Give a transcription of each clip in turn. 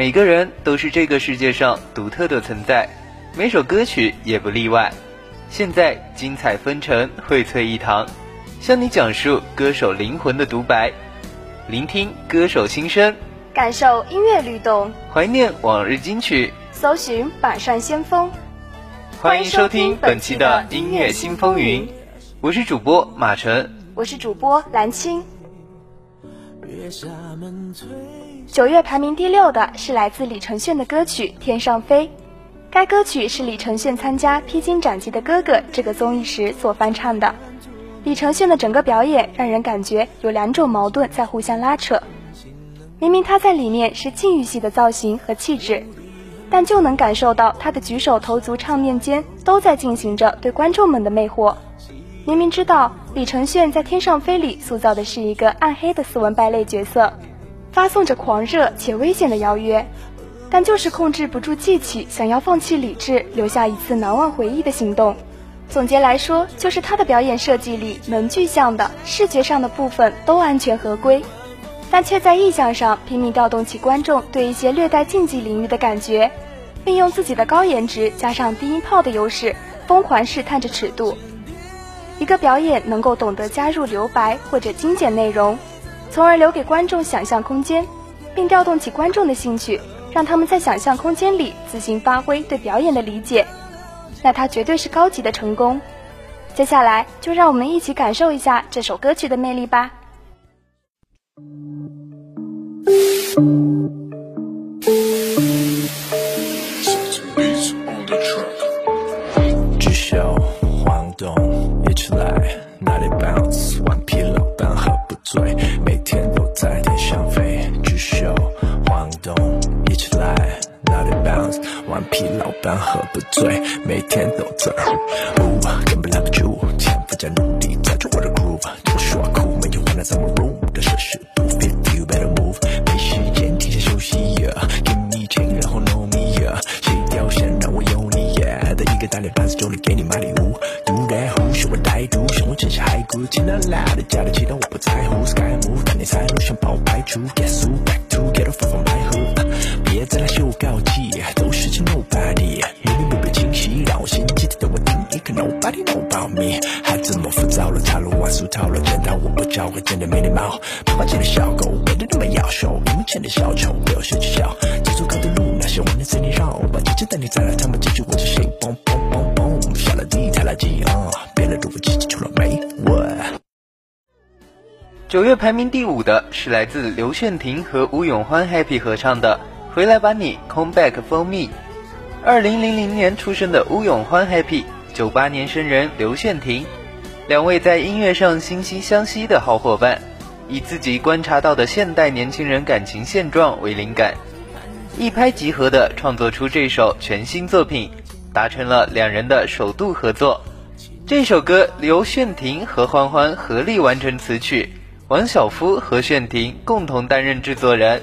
每个人都是这个世界上独特的存在，每首歌曲也不例外。现在精彩纷呈，荟萃一堂，向你讲述歌手灵魂的独白，聆听歌手心声，感受音乐律动，怀念往日金曲，搜寻板上先锋。欢迎收听本期的音乐新风云，我是主播马晨，我是主播蓝青。九月排名第六的是来自李承铉的歌曲《天上飞》。该歌曲是李承铉参加《披荆斩棘的哥哥》这个综艺时所翻唱的。李承铉的整个表演让人感觉有两种矛盾在互相拉扯。明明他在里面是禁欲系的造型和气质，但就能感受到他的举手投足、唱念间都在进行着对观众们的魅惑。明明知道李承铉在《天上飞》里塑造的是一个暗黑的斯文败类角色，发送着狂热且危险的邀约。但就是控制不住记起，想要放弃理智，留下一次难忘回忆的行动。总结来说，就是他的表演设计里能具象的、视觉上的部分都安全合规，但却在意象上拼命调动起观众对一些略带竞技领域的感觉，并用自己的高颜值加上低音炮的优势，疯狂试探着尺度。一个表演能够懂得加入留白或者精简内容，从而留给观众想象空间，并调动起观众的兴趣。让他们在想象空间里自行发挥对表演的理解，那它绝对是高级的成功。接下来就让我们一起感受一下这首歌曲的魅力吧。俗套了，见到我不教会，真的没礼貌。不花钱的小狗，为了那么要求，你们钱的小丑，不要学着笑。走走高的路，那些万年森林绕，把姐姐带你再来，他们继续我是谁？Boom boom boom boom，下了地太垃圾啊！别了，如果自己出了没我？九月排名第五的是来自刘炫廷和吴永欢 Happy 合唱的《回来吧你 Come Back for Me》。二零零零年出生的吴永欢 Happy。九八年生人刘炫廷，两位在音乐上惺惺相惜的好伙伴，以自己观察到的现代年轻人感情现状为灵感，一拍即合的创作出这首全新作品，达成了两人的首度合作。这首歌刘炫廷和欢欢合力完成词曲，王小夫和炫廷共同担任制作人。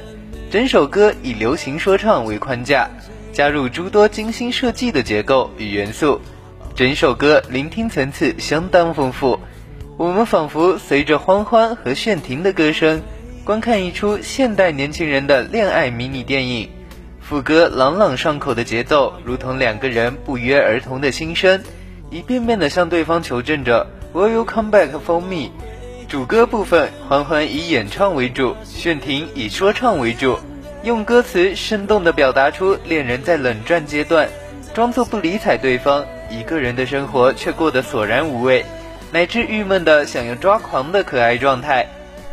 整首歌以流行说唱为框架，加入诸多精心设计的结构与元素。整首歌聆听层次相当丰富，我们仿佛随着欢欢和炫廷的歌声，观看一出现代年轻人的恋爱迷你电影。副歌朗朗上口的节奏，如同两个人不约而同的心声，一遍遍的向对方求证着 “Will you come back for me？” 主歌部分，欢欢以演唱为主，炫廷以说唱为主，用歌词生动的表达出恋人在冷战阶段，装作不理睬对方。一个人的生活却过得索然无味，乃至郁闷的想要抓狂的可爱状态。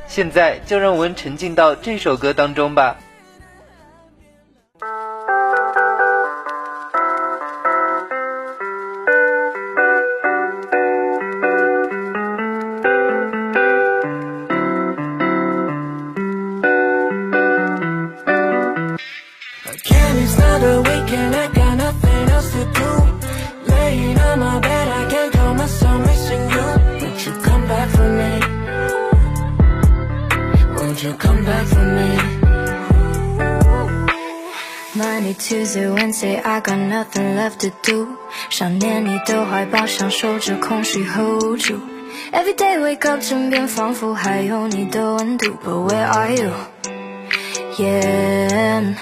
现在就让我们沉浸到这首歌当中吧。For me. Monday, Tuesday, Wednesday, I got nothing left to do。想念你的怀抱，享受着空虚 hold you。Every day wake up，枕边仿佛还有你的温度。But where are you? Yeah。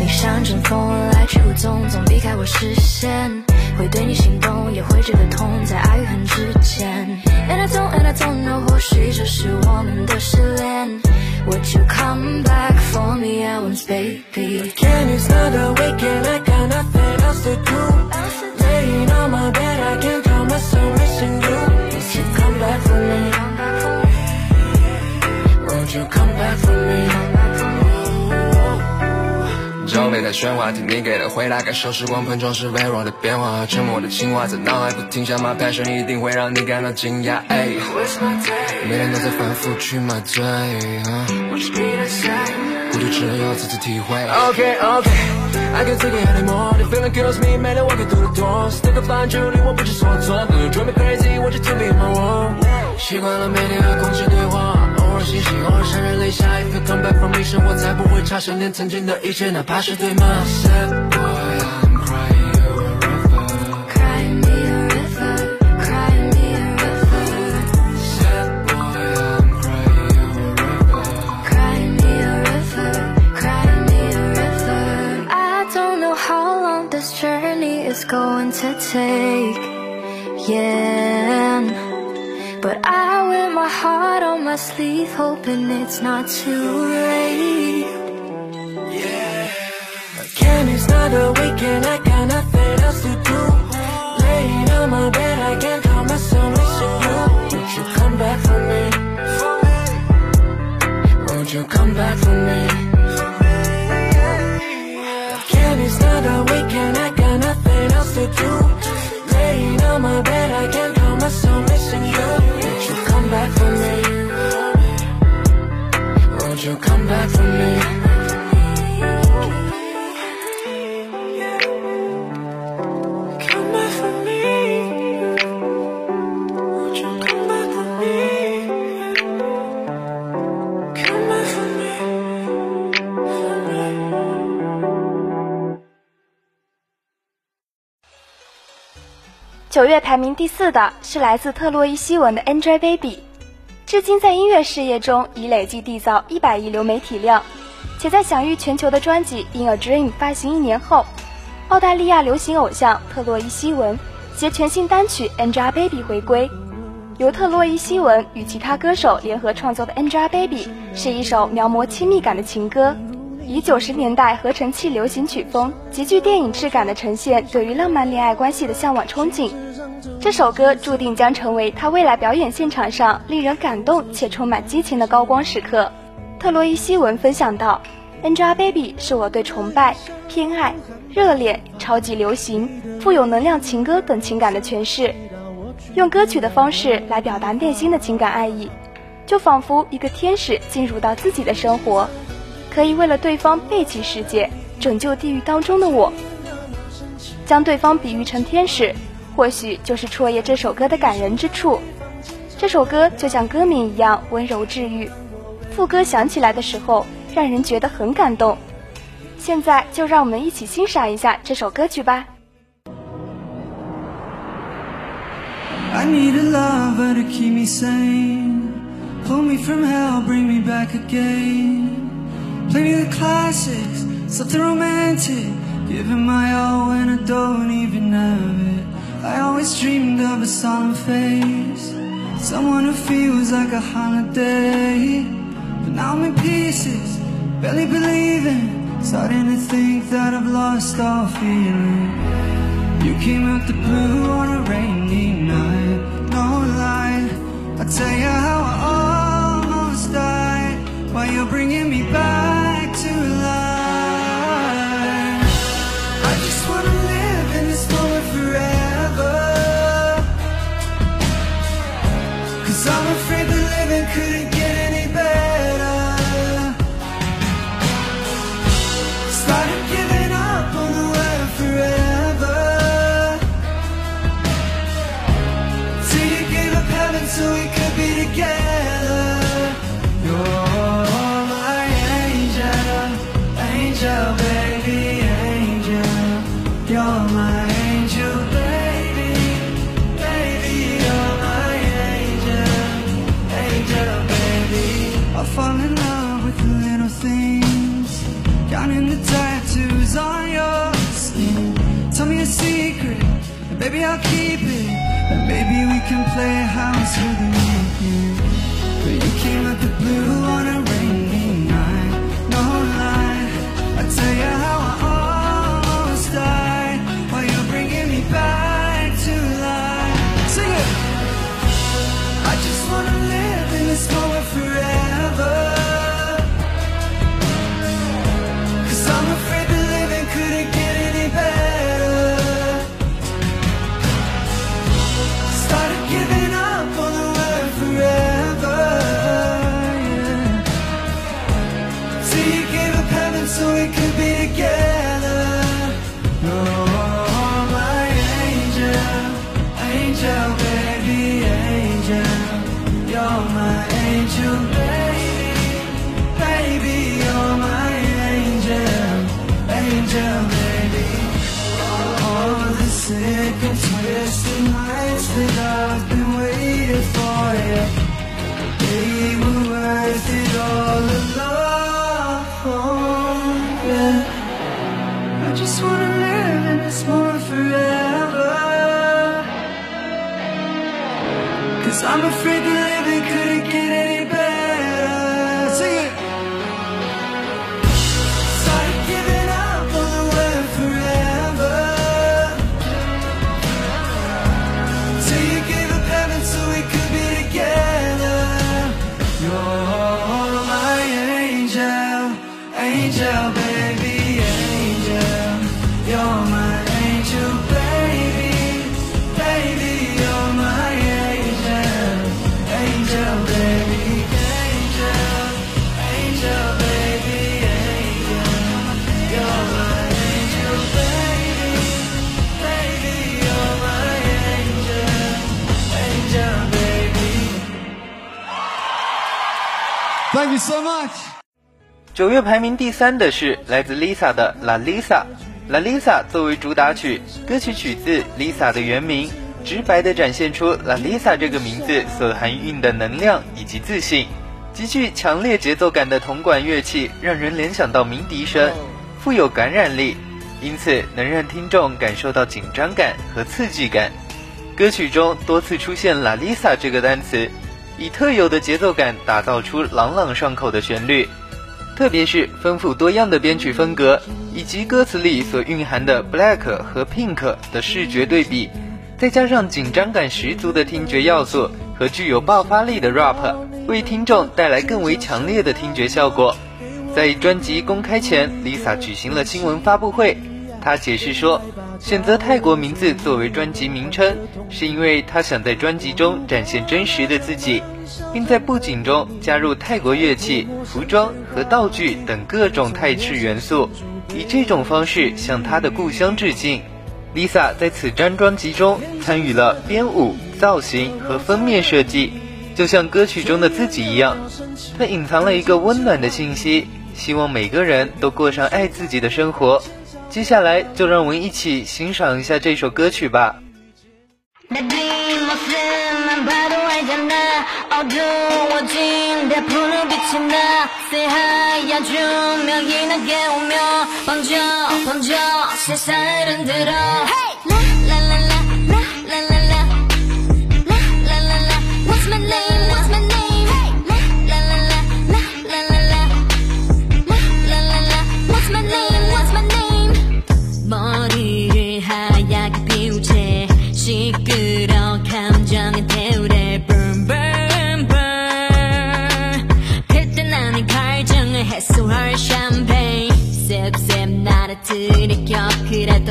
你像阵风来去无踪，总避开我视线。会对你心动，也会觉得痛，在爱与恨之间。And I don't, and I don't know，或许这是我们的失恋。Would you come back for me at once, baby? Can you start the weekend? I got nothing else to do. Laying on my bed, I can't calm myself 的喧哗，听你给的回答，感受时光碰撞时微弱的变化，沉默的情话在脑海不停下，My passion 一定会让你感到惊讶。每天都在反复去麻醉，孤独只有自己体会。Okay, okay, I can take it anymore. The feeling kills me, 每天我给堵的多，Stick up 反距离，我不知所措，Drive me crazy，我只听 be my one。习惯了每天和空气对话。偶尔欣喜，偶尔潸然泪下。If you come back from 一生活才不会差，想念曾经的一切，哪怕是对吗？Sad boy, I'm crying you a river. Cry me a river, cry me a river, Sad boy, I'm crying you a river. cry me a river, cry me a river. I don't know how long this journey is going to take. Yeah. But I wear my heart on my sleeve, hoping it's not too late. Can you start the weekend? I got nothing else to do. Laying on my bed, I can't calm myself missing you. Won't you come back for me? Won't you come back for me? You come back for me? 九月排名第四的是来自特洛伊西文的《Angel Baby》，至今在音乐事业中已累计缔造一百亿流媒体量，且在享誉全球的专辑《In a Dream》发行一年后，澳大利亚流行偶像特洛伊西文携全新单曲《Angelababy》回归。由特洛伊西文与其他歌手联合创作的《Angelababy》是一首描摹亲密感的情歌，以九十年代合成器流行曲风，极具电影质感的呈现对于浪漫恋爱关系的向往憧憬。这首歌注定将成为他未来表演现场上令人感动且充满激情的高光时刻。特洛伊西文分享到：“Angelababy 是我对崇拜、偏爱、热恋、超级流行、富有能量情歌等情感的诠释。”用歌曲的方式来表达内心的情感爱意，就仿佛一个天使进入到自己的生活，可以为了对方背弃世界，拯救地狱当中的我。将对方比喻成天使，或许就是戳夜这首歌的感人之处。这首歌就像歌名一样温柔治愈，副歌响起来的时候，让人觉得很感动。现在就让我们一起欣赏一下这首歌曲吧。I need a lover to keep me sane. Pull me from hell, bring me back again. Play me the classics, something romantic. Give it my all when I don't even have it. I always dreamed of a solemn face. Someone who feels like a holiday. But now I'm in pieces, barely believing. Starting to think that I've lost all feeling. You came out the blue on a rainy night, no lie. I'll tell you how I almost died while you're bringing me back with the little things, counting the tattoos on your skin. Tell me a secret, and baby I'll keep it. And maybe we can play house with the wind. But you came out the blue that I've been waiting for you, they were worth it all along. Yeah. I just wanna live in this moment forever. Cause I'm afraid Thank you so much. 九月排名第三的是来自 Lisa 的《La Lisa》。《La Lisa》作为主打曲，歌曲取自 Lisa 的原名，直白地展现出 La Lisa 这个名字所含蕴的能量以及自信。极具强烈节奏感的铜管乐器让人联想到鸣笛声，富有感染力，因此能让听众感受到紧张感和刺激感。歌曲中多次出现 “La Lisa” 这个单词，以特有的节奏感打造出朗朗上口的旋律。特别是丰富多样的编曲风格，以及歌词里所蕴含的 black 和 pink 的视觉对比，再加上紧张感十足的听觉要素和具有爆发力的 rap，为听众带来更为强烈的听觉效果。在专辑公开前，Lisa 举行了新闻发布会，她解释说，选择泰国名字作为专辑名称，是因为她想在专辑中展现真实的自己。并在布景中加入泰国乐器、服装和道具等各种泰式元素，以这种方式向她的故乡致敬。Lisa 在此张专辑中参与了编舞、造型和封面设计，就像歌曲中的自己一样，她隐藏了一个温暖的信息，希望每个人都过上爱自己的生活。接下来就让我们一起欣赏一下这首歌曲吧。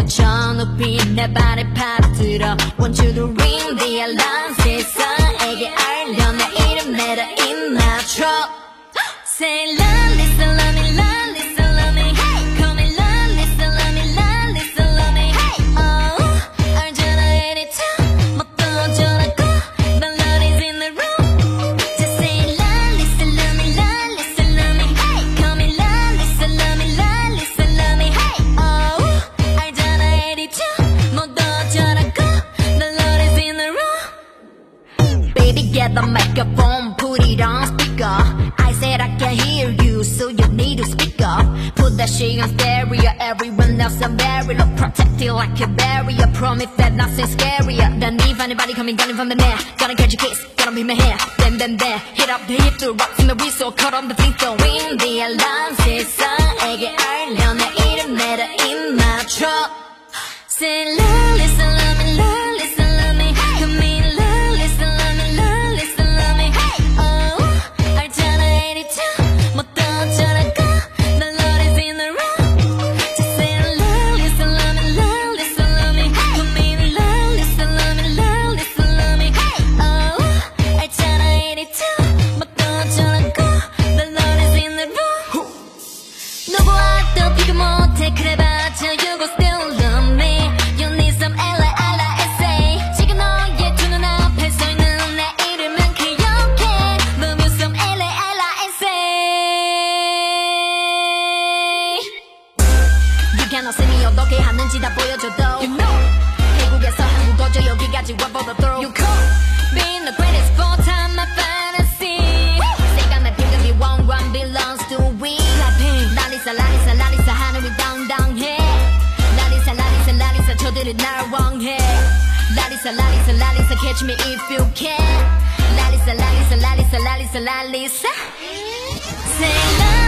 저 높이 내 발을 파들어 Want you to ring the alarm 세상에게 알려 내 이름 my truck Say love, Gotta catch a kiss, gotta be my hair, bam bam bam, hit up the hip to rock from the whistle, cut on the thing. lalisa, lalisa, catch me if you can. Lalisa, lalisa, lalisa, lalisa, lalisa. Eh? Say love.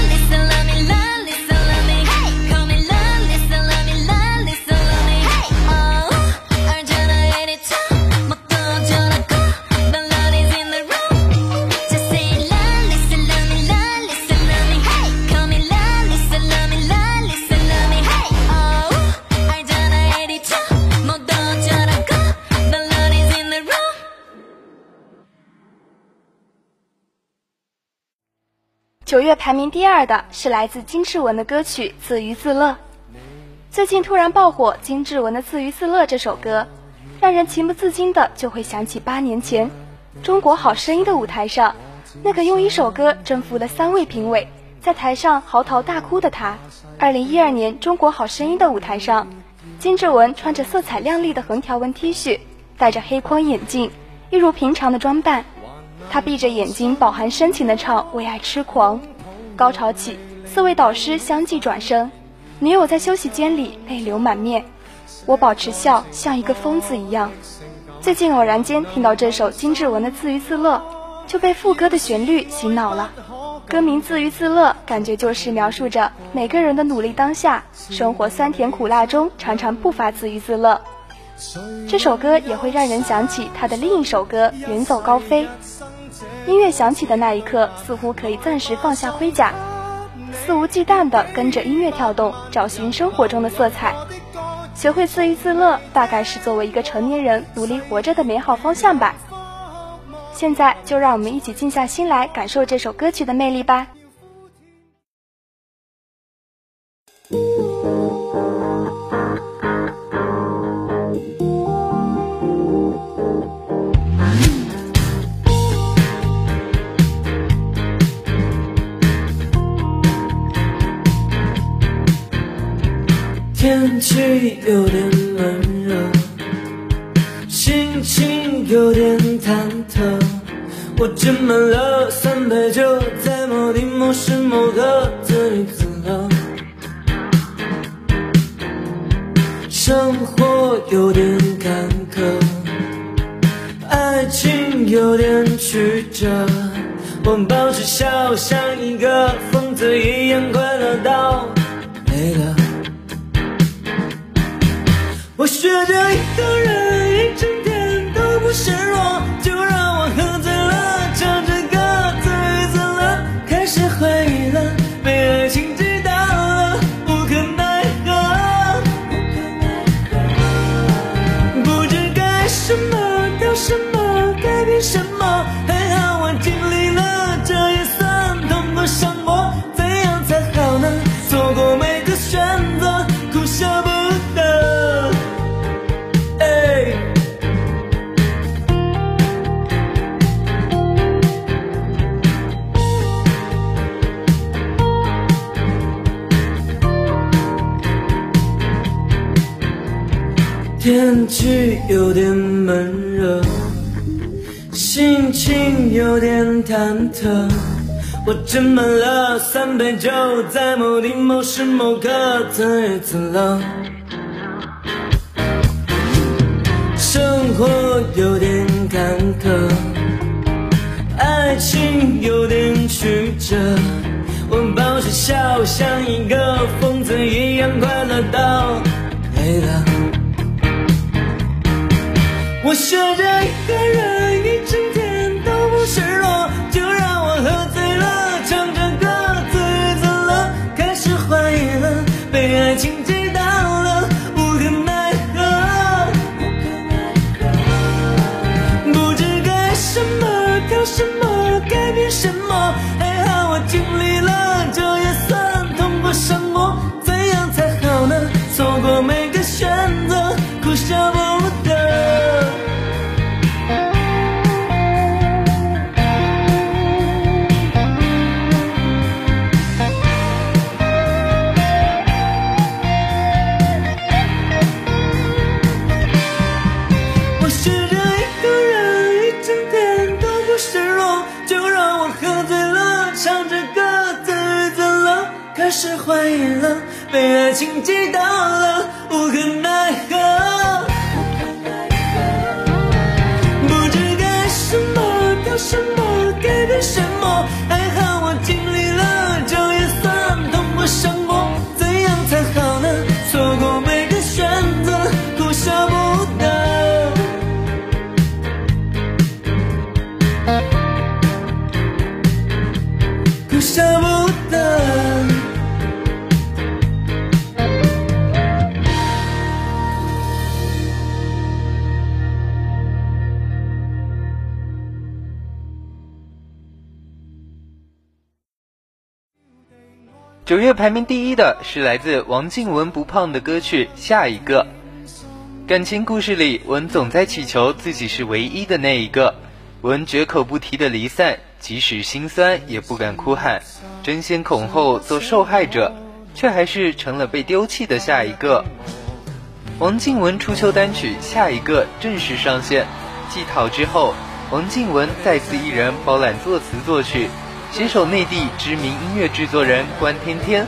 九月排名第二的是来自金志文的歌曲《自娱自乐》。最近突然爆火，金志文的《自娱自乐》这首歌，让人情不自禁的就会想起八年前《中国好声音》的舞台上，那个用一首歌征服了三位评委，在台上嚎啕大哭的他。二零一二年《中国好声音》的舞台上，金志文穿着色彩亮丽的横条纹 T 恤，戴着黑框眼镜，一如平常的装扮。他闭着眼睛，饱含深情地唱《为爱痴狂》。高潮起，四位导师相继转身，女友在休息间里泪流满面。我保持笑，像一个疯子一样。最近偶然间听到这首金志文的《自娱自乐》，就被副歌的旋律洗脑了。歌名《自娱自乐》，感觉就是描述着每个人的努力当下，生活酸甜苦辣中常常不乏自娱自乐。这首歌也会让人想起他的另一首歌《远走高飞》。音乐响起的那一刻，似乎可以暂时放下盔甲，肆无忌惮地跟着音乐跳动，找寻生活中的色彩。学会自娱自乐，大概是作为一个成年人努力活着的美好方向吧。现在就让我们一起静下心来，感受这首歌曲的魅力吧。气有点闷热，心情有点忐忑。我斟满了三杯酒，在某地某时某刻自娱自乐。生活有点坎坷，爱情有点曲折。我保持笑，像一个疯子一样快乐到累了。我学着一个人。斟满了三杯酒，在某地某时某刻，曾日曾了。生活有点坎坷，爱情有点曲折。我保持笑，像一个疯子一样快乐到累了。我学着一个人一整天都不失落，九月排名第一的是来自王靖雯不胖的歌曲《下一个》。感情故事里，文总在祈求自己是唯一的那一个。文绝口不提的离散，即使心酸也不敢哭喊，争先恐后做受害者，却还是成了被丢弃的下一个。王靖雯初秋单曲《下一个》正式上线，继讨之后，王靖雯再次一人包揽作词作曲。携手内地知名音乐制作人关天天，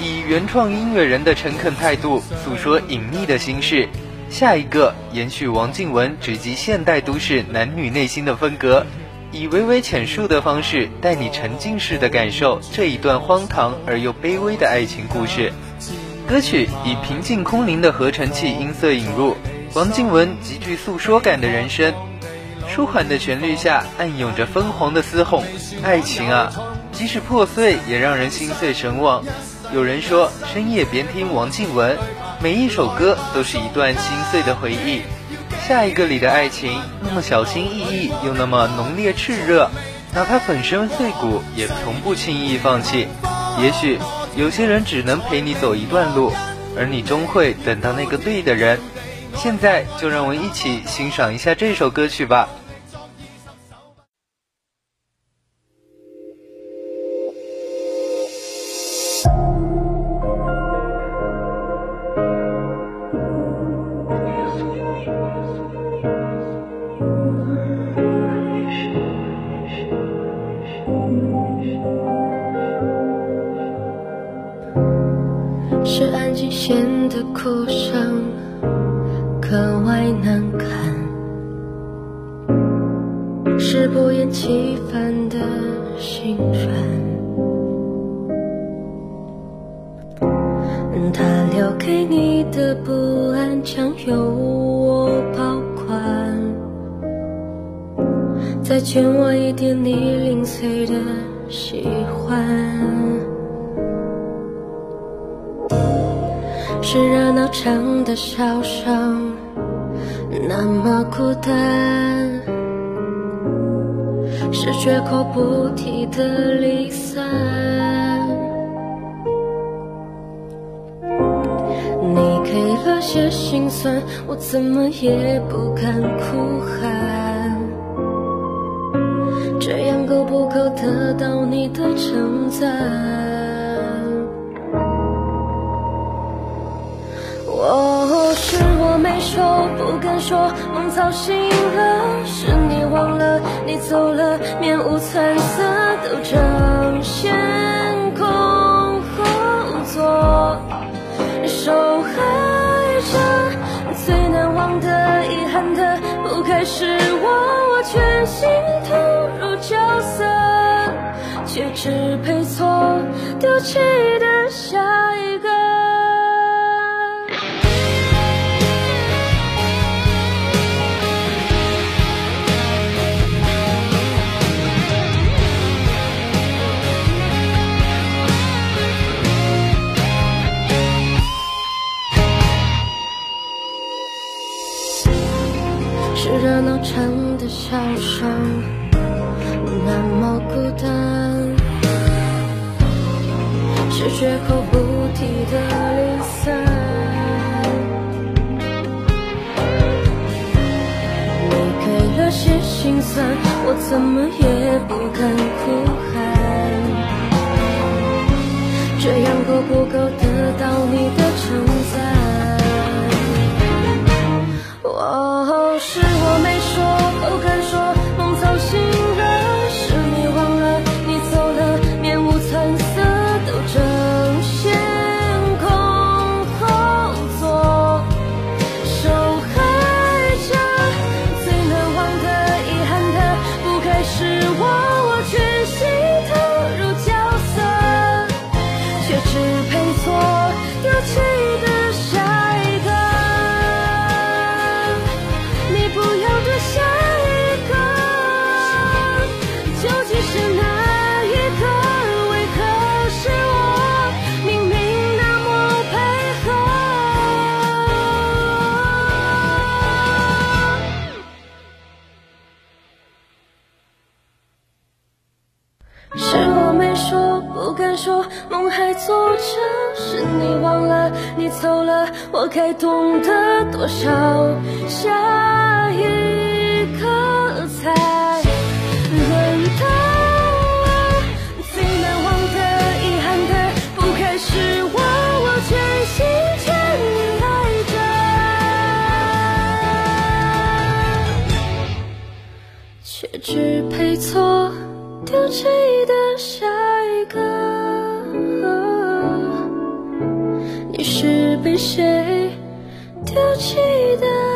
以原创音乐人的诚恳态度诉说隐秘的心事。下一个延续王靖雯直击现代都市男女内心的风格，以微微浅述的方式带你沉浸式的感受这一段荒唐而又卑微的爱情故事。歌曲以平静空灵的合成器音色引入，王靖雯极具诉说感的人声。舒缓的旋律下，暗涌着疯狂的嘶吼。爱情啊，即使破碎，也让人心碎神往。有人说，深夜别听王靖雯，每一首歌都是一段心碎的回忆。下一个里的爱情，那么小心翼翼，又那么浓烈炽热，哪怕粉身碎骨，也从不轻易放弃。也许有些人只能陪你走一段路，而你终会等到那个对的人。现在就让我们一起欣赏一下这首歌曲吧。是安静显得哭声格外难看，是不厌其烦的心软。他留给你的不安，将由我保管，再欠我一点你零碎的喜欢。是热闹场的笑声，那么孤单；是绝口不提的离散。你给了些心酸，我怎么也不敢哭喊。不够得到你的称赞。我是我没说，不敢说，梦吵醒了，是你忘了，你走了，面无惨色，都争现空后座受害者，最难忘的、遗憾的，不该是我。全心投入角色，却只配错丢弃的下一个。是热闹场笑声，那么孤单；是绝口不提的离散。你给了些心酸，我怎么也不敢哭喊。这样够不够得到你的称赞？我不敢说，我该懂得多少，下一刻才轮到我。最难忘的、遗憾的，不该是我，我全心全意爱着。却只配错丢弃的下一个。谁丢弃的。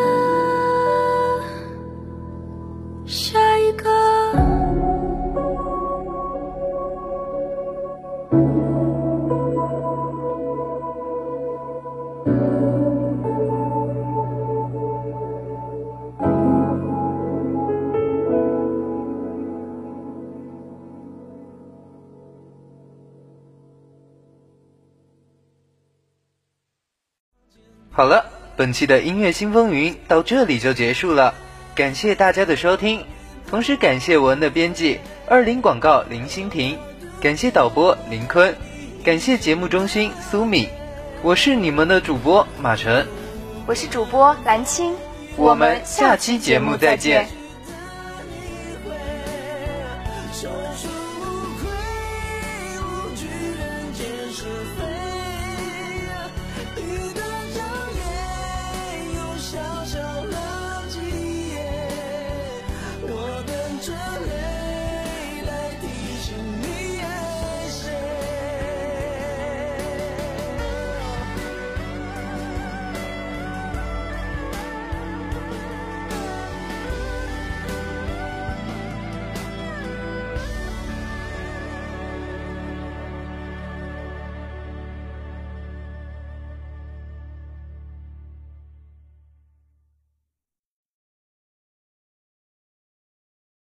好了，本期的音乐新风云到这里就结束了，感谢大家的收听，同时感谢文的编辑二零广告林欣婷，感谢导播林坤，感谢节目中心苏米，我是你们的主播马晨，我是主播蓝青，我们下期节目再见。